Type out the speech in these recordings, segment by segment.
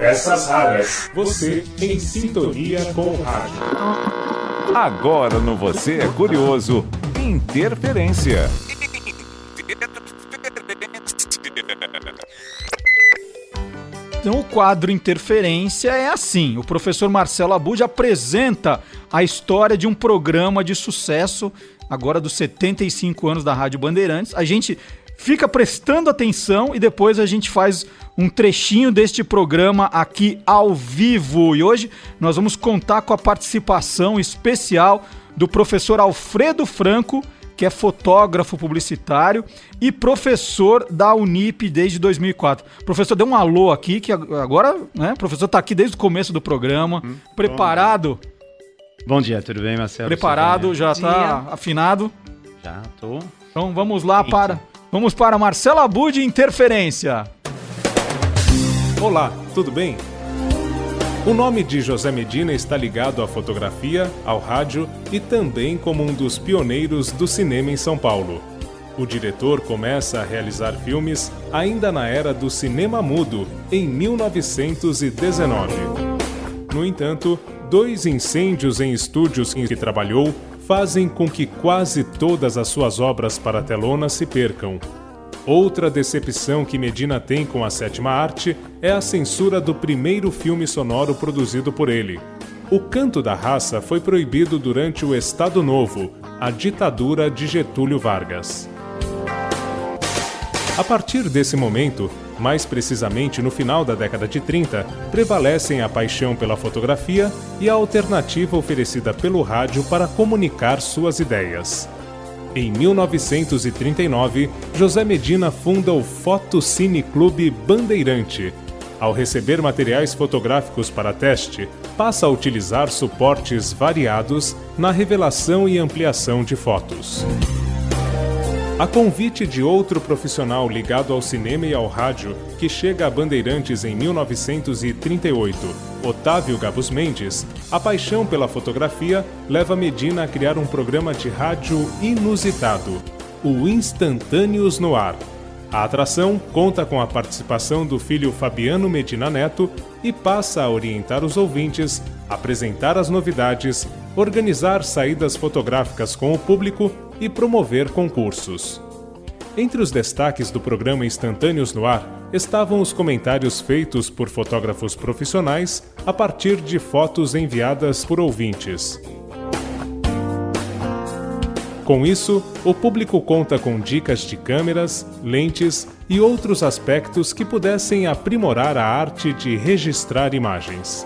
Peças raras. Você em sintonia com o rádio. Agora no Você é Curioso, Interferência. Então, o quadro Interferência é assim: o professor Marcelo Abud apresenta a história de um programa de sucesso, agora dos 75 anos da Rádio Bandeirantes. A gente fica prestando atenção e depois a gente faz um trechinho deste programa aqui ao vivo. E hoje nós vamos contar com a participação especial do professor Alfredo Franco que é fotógrafo publicitário e professor da Unip desde 2004. Professor, dê um alô aqui, que agora, né, o professor está aqui desde o começo do programa. Hum, preparado? Bom dia, tudo bem, Marcelo? Preparado, já está afinado? Já tô. Então vamos lá Eita. para vamos para Marcelo Abud Interferência. Olá, tudo bem? O nome de José Medina está ligado à fotografia, ao rádio e também como um dos pioneiros do cinema em São Paulo. O diretor começa a realizar filmes ainda na era do cinema mudo, em 1919. No entanto, dois incêndios em estúdios em que trabalhou fazem com que quase todas as suas obras para telona se percam. Outra decepção que Medina tem com a sétima arte é a censura do primeiro filme sonoro produzido por ele. O Canto da Raça foi proibido durante o Estado Novo, a ditadura de Getúlio Vargas. A partir desse momento, mais precisamente no final da década de 30, prevalecem a paixão pela fotografia e a alternativa oferecida pelo rádio para comunicar suas ideias. Em 1939, José Medina funda o Fotocine Clube Bandeirante. Ao receber materiais fotográficos para teste, passa a utilizar suportes variados na revelação e ampliação de fotos. A convite de outro profissional ligado ao cinema e ao rádio, que chega a Bandeirantes em 1938, Otávio Gabus Mendes, a paixão pela fotografia leva Medina a criar um programa de rádio inusitado, o Instantâneos no Ar. A atração conta com a participação do filho Fabiano Medina Neto e passa a orientar os ouvintes, apresentar as novidades, organizar saídas fotográficas com o público e promover concursos. Entre os destaques do programa Instantâneos no Ar estavam os comentários feitos por fotógrafos profissionais a partir de fotos enviadas por ouvintes. Com isso, o público conta com dicas de câmeras, lentes e outros aspectos que pudessem aprimorar a arte de registrar imagens.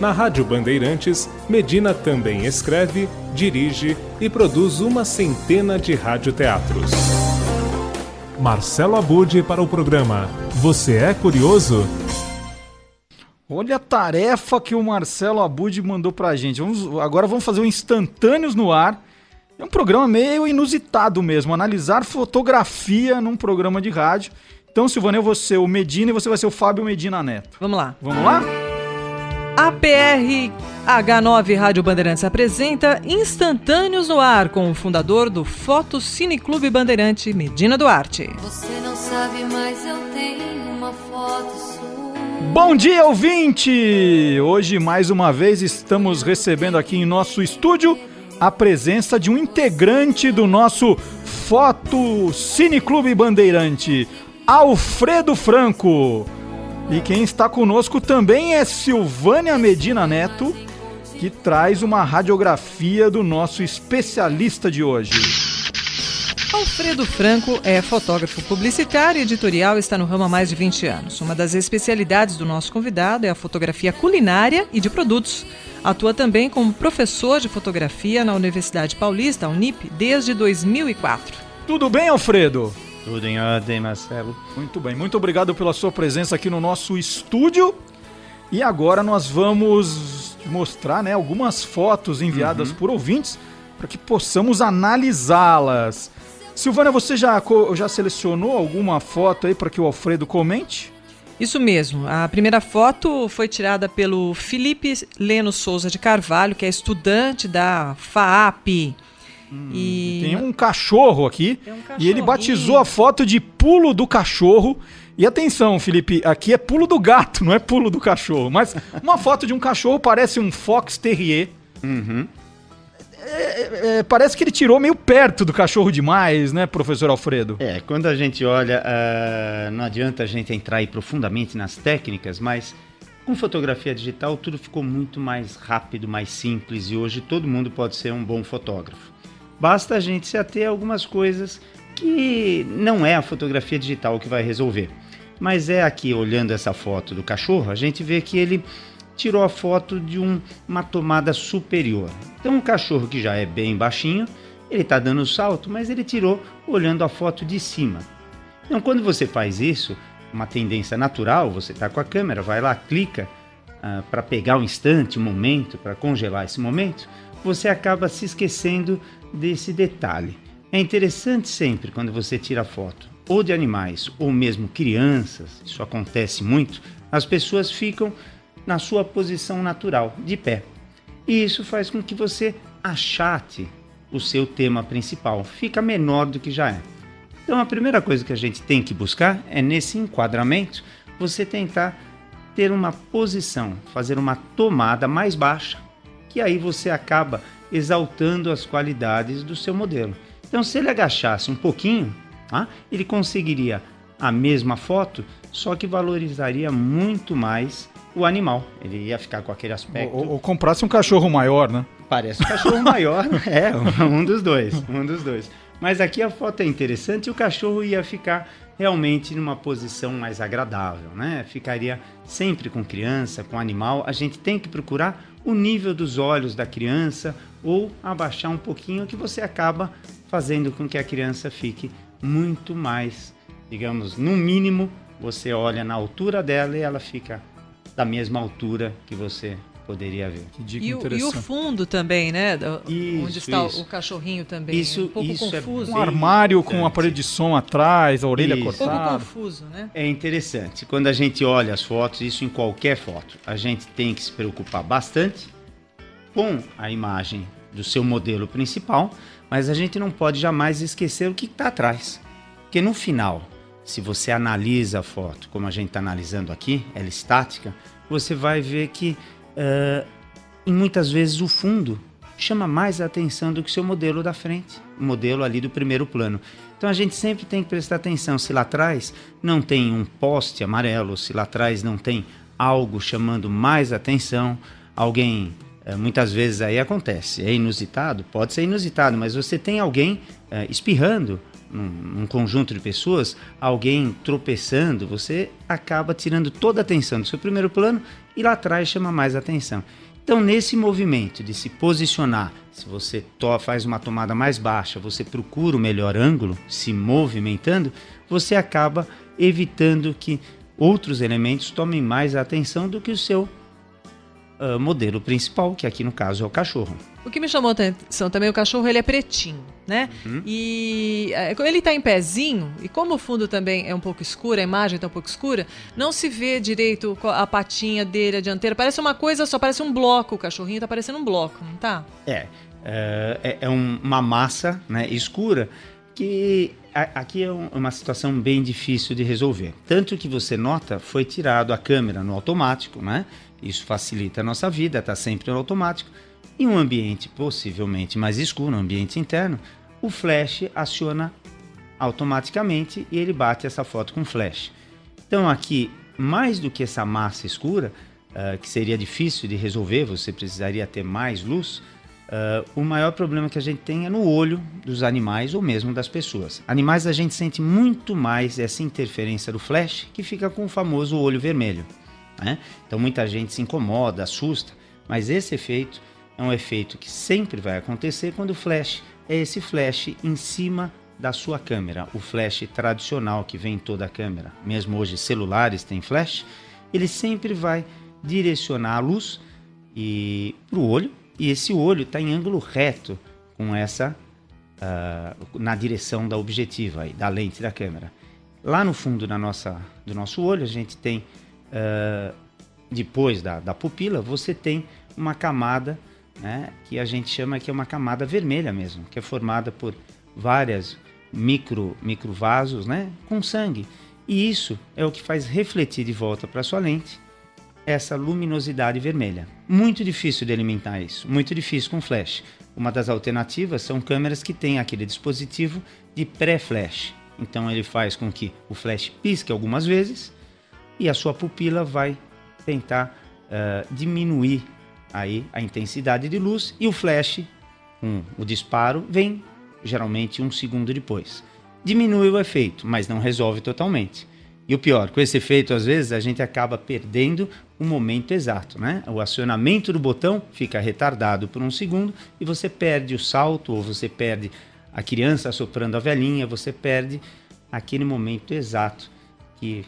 Na Rádio Bandeirantes, Medina também escreve, dirige e produz uma centena de radioteatros. Marcelo Abude para o programa Você é Curioso? Olha a tarefa que o Marcelo Abud mandou pra gente. Vamos, agora vamos fazer o Instantâneos no Ar. É um programa meio inusitado mesmo, analisar fotografia num programa de rádio. Então, Silvana, eu vou ser o Medina e você vai ser o Fábio Medina Neto. Vamos lá. Vamos lá? APR H9 Rádio Bandeirantes apresenta Instantâneos no Ar com o fundador do Foto Cine Clube Bandeirante, Medina Duarte. Você não sabe, mas eu tenho uma foto sua. Bom dia, ouvinte! Hoje, mais uma vez, estamos recebendo aqui em nosso estúdio a presença de um integrante do nosso Foto Cine Clube Bandeirante, Alfredo Franco. E quem está conosco também é Silvânia Medina Neto, que traz uma radiografia do nosso especialista de hoje. Alfredo Franco é fotógrafo publicitário e editorial e está no ramo há mais de 20 anos. Uma das especialidades do nosso convidado é a fotografia culinária e de produtos. Atua também como professor de fotografia na Universidade Paulista, Unip, desde 2004. Tudo bem, Alfredo? Tudo em ordem, Marcelo. Muito bem, muito obrigado pela sua presença aqui no nosso estúdio. E agora nós vamos mostrar né, algumas fotos enviadas uhum. por ouvintes para que possamos analisá-las. Silvana, você já, já selecionou alguma foto aí para que o Alfredo comente? Isso mesmo. A primeira foto foi tirada pelo Felipe Leno Souza de Carvalho, que é estudante da FAAP e Tem um cachorro aqui um e ele batizou a foto de pulo do cachorro. E atenção, Felipe, aqui é pulo do gato, não é pulo do cachorro. Mas uma foto de um cachorro parece um Fox Terrier. É, é, parece que ele tirou meio perto do cachorro demais, né, professor Alfredo? É, quando a gente olha, ah, não adianta a gente entrar aí profundamente nas técnicas, mas com fotografia digital tudo ficou muito mais rápido, mais simples e hoje todo mundo pode ser um bom fotógrafo. Basta a gente se ater a algumas coisas que não é a fotografia digital que vai resolver. Mas é aqui, olhando essa foto do cachorro, a gente vê que ele tirou a foto de um- uma tomada superior. Então, um cachorro que já é bem baixinho, ele está dando salto, mas ele tirou olhando a foto de cima. Então, quando você faz isso, uma tendência natural, você está com a câmera, vai lá, clica para pegar o instante, o momento, para congelar esse momento, você acaba se esquecendo desse detalhe. É interessante sempre quando você tira foto, ou de animais, ou mesmo crianças, isso acontece muito, as pessoas ficam na sua posição natural, de pé. E isso faz com que você achate o seu tema principal, fica menor do que já é. Então a primeira coisa que a gente tem que buscar é nesse enquadramento você tentar ter uma posição, fazer uma tomada mais baixa, que aí você acaba exaltando as qualidades do seu modelo. Então se ele agachasse um pouquinho, tá? ele conseguiria a mesma foto, só que valorizaria muito mais o animal. Ele ia ficar com aquele aspecto Ou, ou comprasse um cachorro maior, né? Parece um cachorro maior, é, um dos dois, um dos dois. Mas aqui a foto é interessante e o cachorro ia ficar realmente numa posição mais agradável, né? Ficaria sempre com criança, com animal. A gente tem que procurar o nível dos olhos da criança ou abaixar um pouquinho que você acaba fazendo com que a criança fique muito mais, digamos, no mínimo, você olha na altura dela e ela fica da mesma altura que você poderia ver. Que dica E o, e o fundo também, né? Isso, onde está isso. o cachorrinho também. Isso- é um pouco isso é confuso. Um bem armário com um aparelho de som atrás, a orelha Isso. um pouco cortada. confuso, né? É interessante. Quando a gente olha as fotos, isso em qualquer foto, a gente tem que se preocupar bastante com a imagem do seu modelo principal, mas a gente não pode jamais esquecer o que está atrás. Porque no final, se você analisa a foto, como a gente está analisando aqui, ela é estática, você vai ver que eh, e muitas vezes o fundo chama mais atenção do que o seu modelo da frente, o modelo ali do primeiro plano. Então a gente sempre tem que prestar atenção se lá atrás não tem um poste amarelo, se lá atrás não tem algo chamando mais atenção, alguém eh, muitas vezes aí acontece, é inusitado, pode ser inusitado, mas você tem alguém eh, espirrando num, num conjunto de pessoas, alguém tropeçando, você acaba tirando toda a atenção do seu primeiro plano e lá atrás chama mais atenção. Então, nesse movimento de se posicionar, se você faz uma tomada mais baixa, você procura o melhor ângulo, se movimentando, você acaba evitando que outros elementos tomem mais atenção do que o seu ah, modelo principal, que aqui no caso é o cachorro. O que me chamou a atenção também, o cachorro ele é pretinho, né? Uhum. E é, ele tá em pezinho, e como o fundo também é um pouco escuro, a imagem tá um pouco escura, não se vê direito a patinha dele, a dianteira. Parece uma coisa só, parece um bloco. O cachorrinho tá parecendo um bloco, não tá? É, é, é- é um- uma massa né, escura que aqui é um- uma situação bem difícil de resolver. Tanto que você nota, foi tirado a câmera no automático, né? Isso facilita a nossa vida, está sempre no automático. Em um ambiente possivelmente mais escuro, um ambiente interno, o flash aciona automaticamente e ele bate essa foto com flash. Então aqui, mais do que essa massa escura, ah, que seria difícil de resolver, você precisaria ter mais luz, ah, o maior problema que a gente tem é no olho dos animais ou mesmo das pessoas. Animais a gente sente muito mais essa interferência do flash, que fica com o famoso olho vermelho. Né? Então muita gente se incomoda, assusta, mas esse efeito é um efeito que sempre vai acontecer quando o flash é esse flash em cima da sua câmera, o flash tradicional que vem em toda a câmera. Mesmo hoje celulares têm flash, ele sempre vai direcionar a luz e para o olho e esse olho está em ângulo reto com essa ah, na direção da objetiva aí, da lente da câmera. Lá no fundo da nossa, do nosso olho a gente tem ah, depois da, da pupila você tem uma camada né, que a gente chama que é uma camada vermelha mesmo, que é formada por várias micro microvasos, né, com sangue. E isso é o que faz refletir de volta para sua lente essa luminosidade vermelha. Muito difícil de eliminar isso, muito difícil com flash. Uma das alternativas são câmeras que têm aquele dispositivo de pré-flash. Então ele faz com que o flash pisque algumas vezes e a sua pupila vai tentar uh, diminuir aí a intensidade de luz e o flash, um, o disparo, vem geralmente um segundo depois. Diminui o efeito, mas não resolve totalmente. E o pior, com esse efeito, às vezes, a gente acaba perdendo o momento exato, né? O acionamento do botão fica retardado por um segundo e você perde o salto, ou você perde a criança soprando a velhinha, você perde aquele momento exato que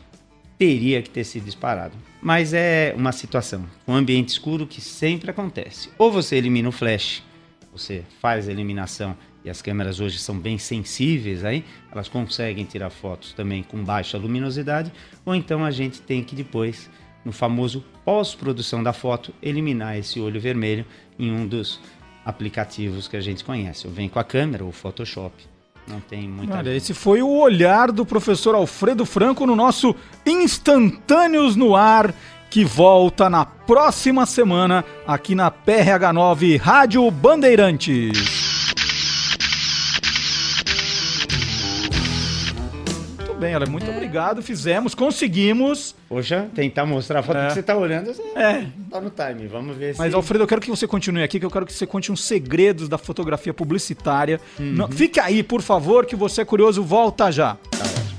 teria que ter sido disparado. Mas é uma situação, um ambiente escuro que sempre acontece. Ou você elimina o flash, você faz a eliminação e as câmeras hoje são bem sensíveis aí, elas conseguem tirar fotos também com baixa luminosidade, ou então a gente tem que depois, no famoso pós-produção da foto, eliminar esse olho vermelho em um dos aplicativos que a gente conhece. Ou vem com a câmera ou Photoshop. Não tem muita. Olha, esse foi o olhar do professor Alfredo Franco no nosso Instantâneos no Ar, que volta na próxima semana aqui na PRH9 Rádio Bandeirantes. Bem, ela muito obrigado, fizemos, conseguimos. Poxa, tentar mostrar a foto é. que você está olhando, você é. tá no time, vamos ver Mas, se... Alfredo, eu quero que você continue aqui, que eu quero que você conte uns segredos da fotografia publicitária. Uhum. Não, fique aí, por favor, que você é curioso, volta já.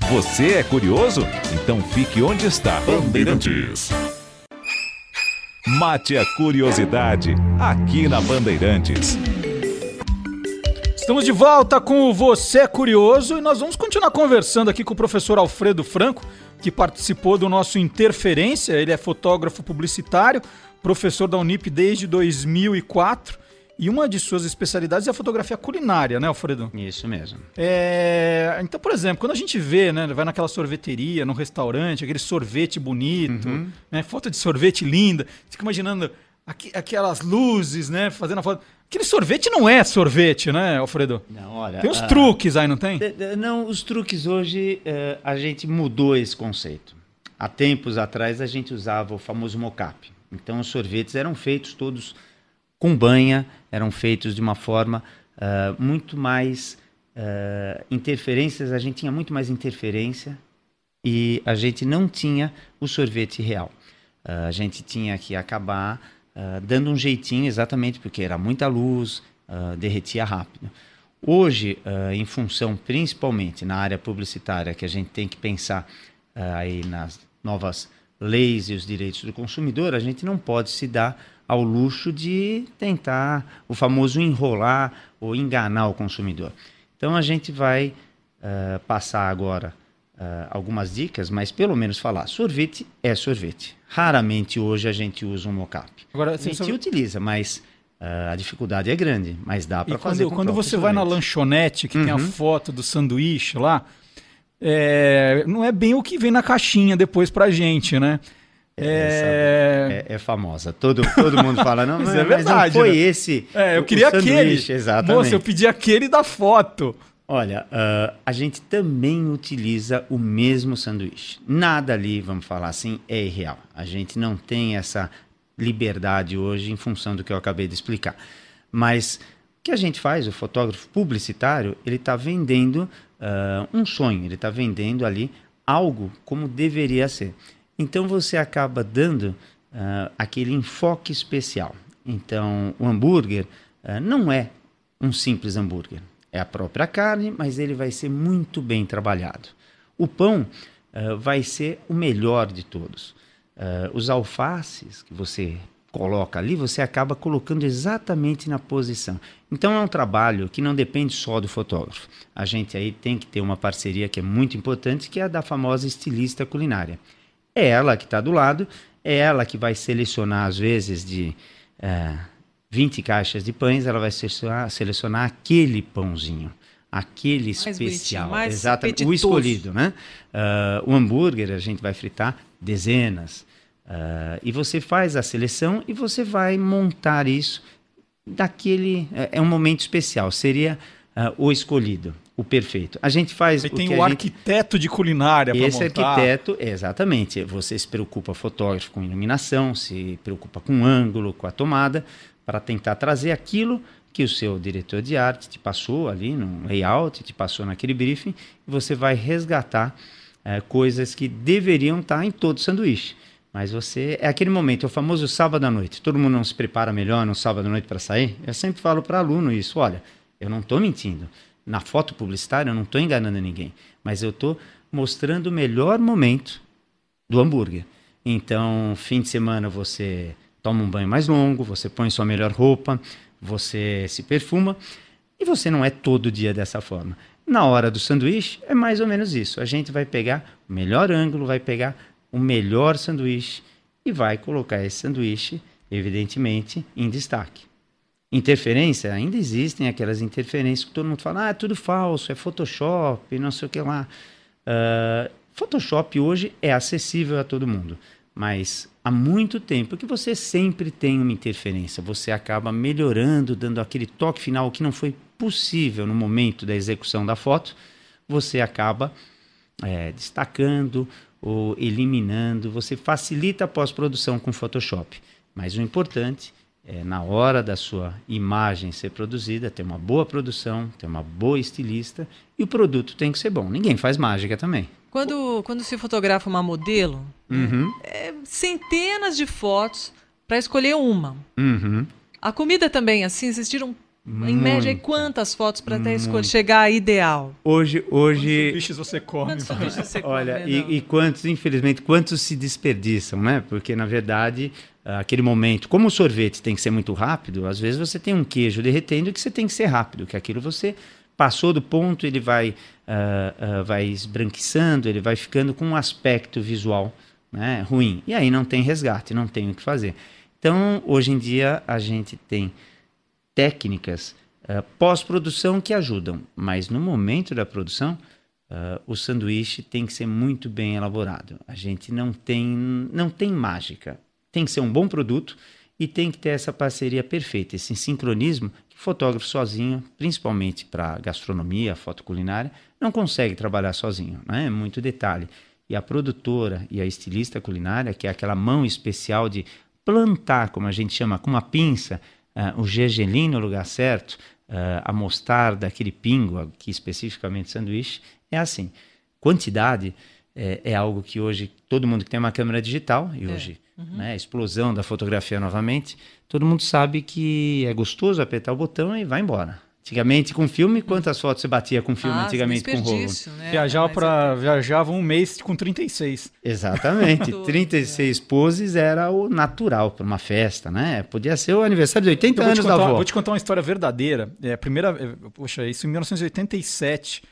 Você é curioso? Então fique onde está. Bandeirantes. Mate a curiosidade aqui na Bandeirantes. Estamos de volta com o Você Curioso e nós vamos continuar conversando aqui com o professor Alfredo Franco, que participou do nosso Interferência. Ele é fotógrafo publicitário, professor da Unip desde 2004 e uma de suas especialidades é a fotografia culinária, né, Alfredo? Isso mesmo. É... Então, por exemplo, quando a gente vê, né, vai naquela sorveteria, no restaurante, aquele sorvete bonito, uhum. né, foto de sorvete linda, fica imaginando aqu aquelas luzes, né, fazendo a foto Aquele sorvete não é sorvete, né, Alfredo? Não, olha. Tem uns uh, truques aí, não tem? Não, os truques hoje uh, a gente mudou esse conceito. Há tempos atrás a gente usava o famoso mocap. Então os sorvetes eram feitos todos com banha, eram feitos de uma forma uh, muito mais interferências. A gente tinha muito mais interferência e a gente não tinha o sorvete real. a gente tinha que acabar uh, dando um jeitinho exatamente porque era muita luz, uh, derretia rápido. Hoje, uh, em função principalmente na área publicitária, que a gente tem que pensar aí nas novas leis e os direitos do consumidor, a gente não pode se dar ao luxo de tentar o famoso enrolar ou enganar o consumidor. Então a gente vai passar agora uh, algumas dicas, mas pelo menos falar. Sorvete é sorvete. Raramente hoje a gente usa um mocap. Agora, a gente só... utiliza, mas uh, a dificuldade é grande, mas dá para fazer. Quando, quando você vai na lanchonete que uhum. tem a uhum. foto do sanduíche lá, é, não é bem o que vem na caixinha depois pra gente, né? É... É, é, famosa. Todo, todo mundo fala, não, mas, é verdade, mas não foi né? esse. É, eu queria aquele. Exatamente. Moça, eu pedi aquele da foto. Olha, uh, a gente também utiliza o mesmo sanduíche. Nada ali, vamos falar assim, é irreal. A gente não tem essa liberdade hoje em função do que eu acabei de explicar. Mas o que a gente faz, o fotógrafo publicitário, ele está vendendo uh, um sonho, ele está vendendo ali algo como deveria ser. Então você acaba dando uh, aquele enfoque especial. Então o hambúrguer não é um simples hambúrguer é a própria carne, mas ele vai ser muito bem trabalhado. O pão uh, vai ser o melhor de todos. Uh, os alfaces que você coloca ali, você acaba colocando exatamente na posição. Então é um trabalho que não depende só do fotógrafo. A gente aí tem que ter uma parceria que é muito importante, que é a da famosa estilista culinária. É ela que está do lado, é ela que vai selecionar às vezes de uh, 20 caixas de pães, ela vai selecionar, selecionar aquele pãozinho, aquele mais especial, exatamente, o escolhido, né? Uh, o hambúrguer a gente vai fritar dezenas. Uh, e você faz a seleção e você vai montar isso daquele. É, é um momento especial, seria uh, o escolhido, o perfeito. A gente faz. Aí o tem que o a gente- arquiteto de culinária para esse montar. arquiteto, exatamente. Você se preocupa, fotógrafo, com iluminação, se preocupa com ângulo, com a tomada, para tentar trazer aquilo que o seu diretor de arte te passou ali no layout, te passou naquele briefing, e você vai resgatar eh, coisas que deveriam estar em todo sanduíche. Mas você. É aquele momento, é o famoso sábado à noite. Todo mundo não se prepara melhor no sábado à noite para sair? Eu sempre falo para aluno isso: olha, eu não estou mentindo. Na foto publicitária, eu não estou enganando ninguém. Mas eu estou mostrando o melhor momento do hambúrguer. Então, fim de semana você toma um banho mais longo, você põe sua melhor roupa, você se perfuma e você não é todo dia dessa forma. Na hora do sanduíche é mais ou menos isso. A gente vai pegar o melhor ângulo, vai pegar o melhor sanduíche e vai colocar esse sanduíche, evidentemente, em destaque. Interferência, ainda existem aquelas interferências que todo mundo fala, ah, é tudo falso, é Photoshop, não sei o que lá. Ah, Photoshop hoje é acessível a todo mundo, mas há muito tempo que você sempre tem uma interferência, você acaba melhorando, dando aquele toque final que não foi possível no momento da execução da foto, você acaba é, destacando ou eliminando, você facilita a pós-produção com Photoshop. Mas o importante é, na hora da sua imagem ser produzida, ter uma boa produção, ter uma boa estilista e o produto tem que ser bom. Ninguém faz mágica também. Quando, quando se fotografa uma modelo, Uhum, é centenas de fotos para escolher uma. uhum. A comida também, assim, vocês tiram, em média, quantas fotos para até escolher, chegar à ideal? Hoje, hoje, Bichos você come. Quantos sanduíches você come, Olha, e, e quantos, infelizmente, quantos se desperdiçam, né? Porque, na verdade, aquele momento, como o sorvete tem que ser muito rápido, às vezes você tem um queijo derretendo que você tem que ser rápido, que aquilo você passou do ponto, ele vai, ah, ah, vai esbranquiçando, ele vai ficando com um aspecto visual né, ruim. E aí não tem resgate, não tem o que fazer. Então, hoje em dia, a gente tem técnicas ah, pós-produção que ajudam, mas no momento da produção, ah, o sanduíche tem que ser muito bem elaborado. A gente não tem, não tem mágica. Tem que ser um bom produto e tem que ter essa parceria perfeita, esse sincronismo que o fotógrafo sozinho, principalmente para gastronomia, foto culinária, não consegue trabalhar sozinho. Né? É muito detalhe. E a produtora e a estilista culinária, que é aquela mão especial de plantar, como a gente chama, com uma pinça, ah, o gergelim no lugar certo, ah, a mostarda, aquele pingo, aqui especificamente sanduíche, é assim. Quantidade é, é algo que hoje todo mundo que tem uma câmera digital, e hoje né, a explosão da fotografia novamente, todo mundo sabe que é gostoso apertar o botão e vai embora. Antigamente com filme, quantas fotos você batia com filme Ah, antigamente com rolo? né? Para viajava um mês com 36. Exatamente. Tudo, 36 poses era o natural para uma festa, né? Podia ser o aniversário de 80 Eu vou, te anos da contar, avó. vou te contar uma história verdadeira. É, a primeira, é, poxa, isso em 1987.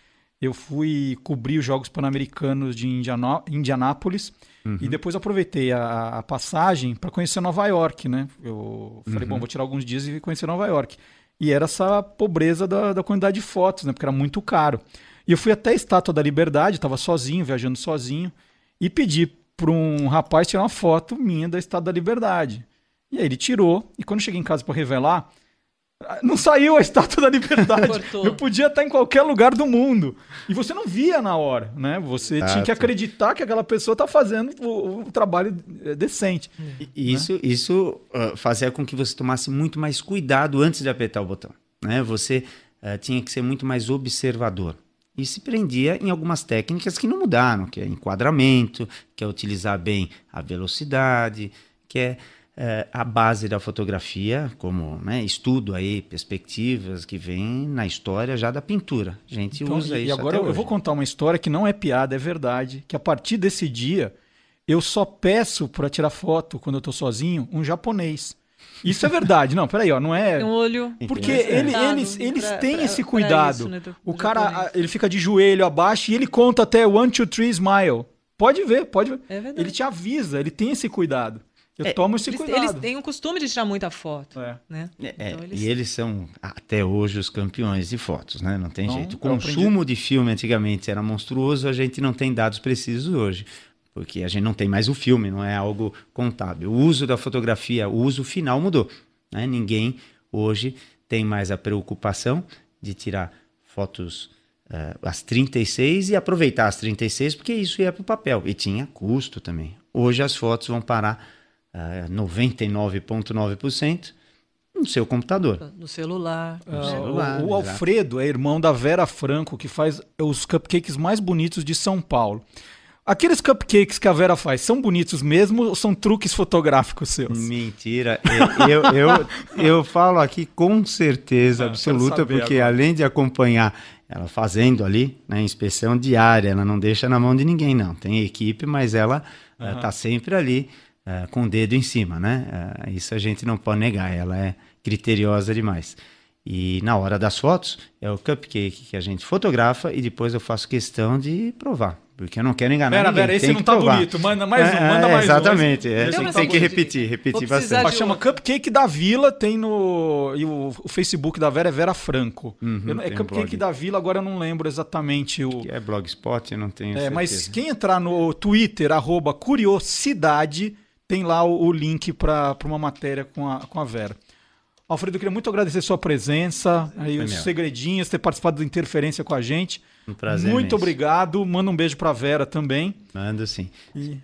Eu fui cobrir os Jogos Pan-Americanos de Indianápolis e depois aproveitei a, a passagem para conhecer Nova York, né? Eu falei, bom, vou tirar alguns dias e conhecer Nova York. E era essa pobreza da, da quantidade de fotos, né? Porque era muito caro. E eu fui até a Estátua da Liberdade, estava sozinho, viajando sozinho, e pedi para um rapaz tirar uma foto minha da Estátua da Liberdade. E aí ele tirou, e quando eu cheguei em casa para revelar, não saiu a Estátua da Liberdade. Cortou. Eu podia estar em qualquer lugar do mundo. E você não via na hora, né? Você tinha que Exato. acreditar que aquela pessoa está fazendo o, o trabalho eh, decente. E Isso, isso ah, fazia com que você tomasse muito mais cuidado antes de apertar o botão. Né? Você ah, tinha que ser muito mais observador. E se prendia em algumas técnicas que não mudaram, que é enquadramento, que é utilizar bem a velocidade, que é eh, a base da fotografia, como né, estudo aí, perspectivas que vem na história já da pintura. A gente Então, usa e isso agora até eu hoje. vou contar uma história que não é piada, é verdade. Que a partir desse dia, eu só peço para tirar foto, quando eu tô sozinho, um japonês. Isso é verdade. não, peraí, ó, não é... Tem um olho. Porque ele- Cuidado eles, eles pra- têm pra- esse cuidado. isso, né, do- o do cara, japonês. ele fica de joelho abaixo e ele conta até one, two, three, smile. Pode ver, pode ver. É verdade. ele te avisa, ele tem esse cuidado. Eu É, tomo esse Eles, cuidado. eles têm o costume de tirar muita foto, É. né? É, Então, eles- E eles são até hoje os campeões de fotos, né? Não tem Não, jeito. O consumo de filme antigamente era monstruoso, a gente não tem dados precisos hoje. Porque a gente não tem mais o filme, não é algo contábil. O uso da fotografia, o uso final mudou. Né? Ninguém Hoje tem mais a preocupação de tirar fotos uh, as 36 e aproveitar as 36, porque isso ia para o papel. E tinha custo também. Hoje as fotos vão parar uh, 99,9% no seu computador. No celular. No celular o, o Alfredo é irmão da Vera Franco, que faz os cupcakes mais bonitos de São Paulo. Aqueles cupcakes que a Vera faz são bonitos mesmo ou são truques fotográficos seus? Mentira. Eu, eu, eu, eu falo aqui com certeza ah, absoluta, porque agora. além de acompanhar ela fazendo ali, né, inspeção diária, ela não deixa na mão de ninguém, não. Tem equipe, mas ela está uhum. sempre ali uh, com o dedo em cima, né? Uh, isso a gente não pode negar, ela é criteriosa demais. E na hora das fotos, é o cupcake que a gente fotografa e depois eu faço questão de provar. Porque eu não quero enganar pera, ninguém. Pera, esse não tá provar. bonito. Manda mais um, manda é, mais exatamente, um. Exatamente. É, tem, tem que repetir, repetir bastante. Chama Cupcake da Vila, tem no... E o, o Facebook da Vera é Vera Franco. Uhum, eu, é Cupcake um da Vila, agora eu não lembro exatamente o... Que é Blogspot, eu não tenho É, certeza. mas quem entrar no Twitter, arroba Curiosidade, tem lá o, o link para uma matéria com a, com a Vera. Alfredo, eu queria muito agradecer sua presença, aí os segredinhos, ter participado da interferência com a gente. Um prazer. Muito imenso. obrigado. Manda um beijo para Vera também. Mando sim. E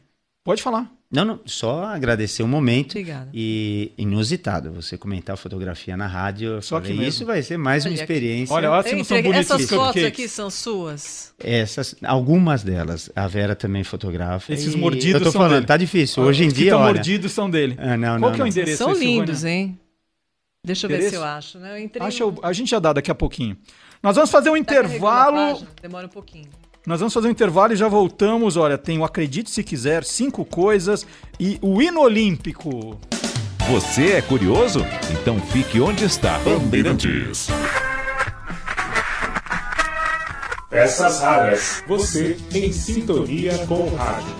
pode falar. Não, não, só agradecer o momento. Obrigada. E inusitado, você comentar fotografia na rádio. Só que isso vai ser mais Olha uma experiência. Olha, olha se não são bonitos Essas fotos aqui são suas? Essas, algumas delas. A Vera também fotografa. Esses mordidos Eu tô falando, dele. tá difícil. Hoje em dia, olha... mordidos são dele. Ah, não, Qual não, que é o endereço? São lindos, hein? Deixa eu ver se eu acho. Né? Eu entrei Acha. A gente já dá daqui a pouquinho. Nós vamos fazer um tá intervalo. Demora um pouquinho. Nós vamos fazer um intervalo e já voltamos. Olha, tem o Acredite Se Quiser, cinco coisas e o hino olímpico. Você é curioso? Então fique onde está. Bandeirantes. Peças raras. Você em sintonia com o rádio.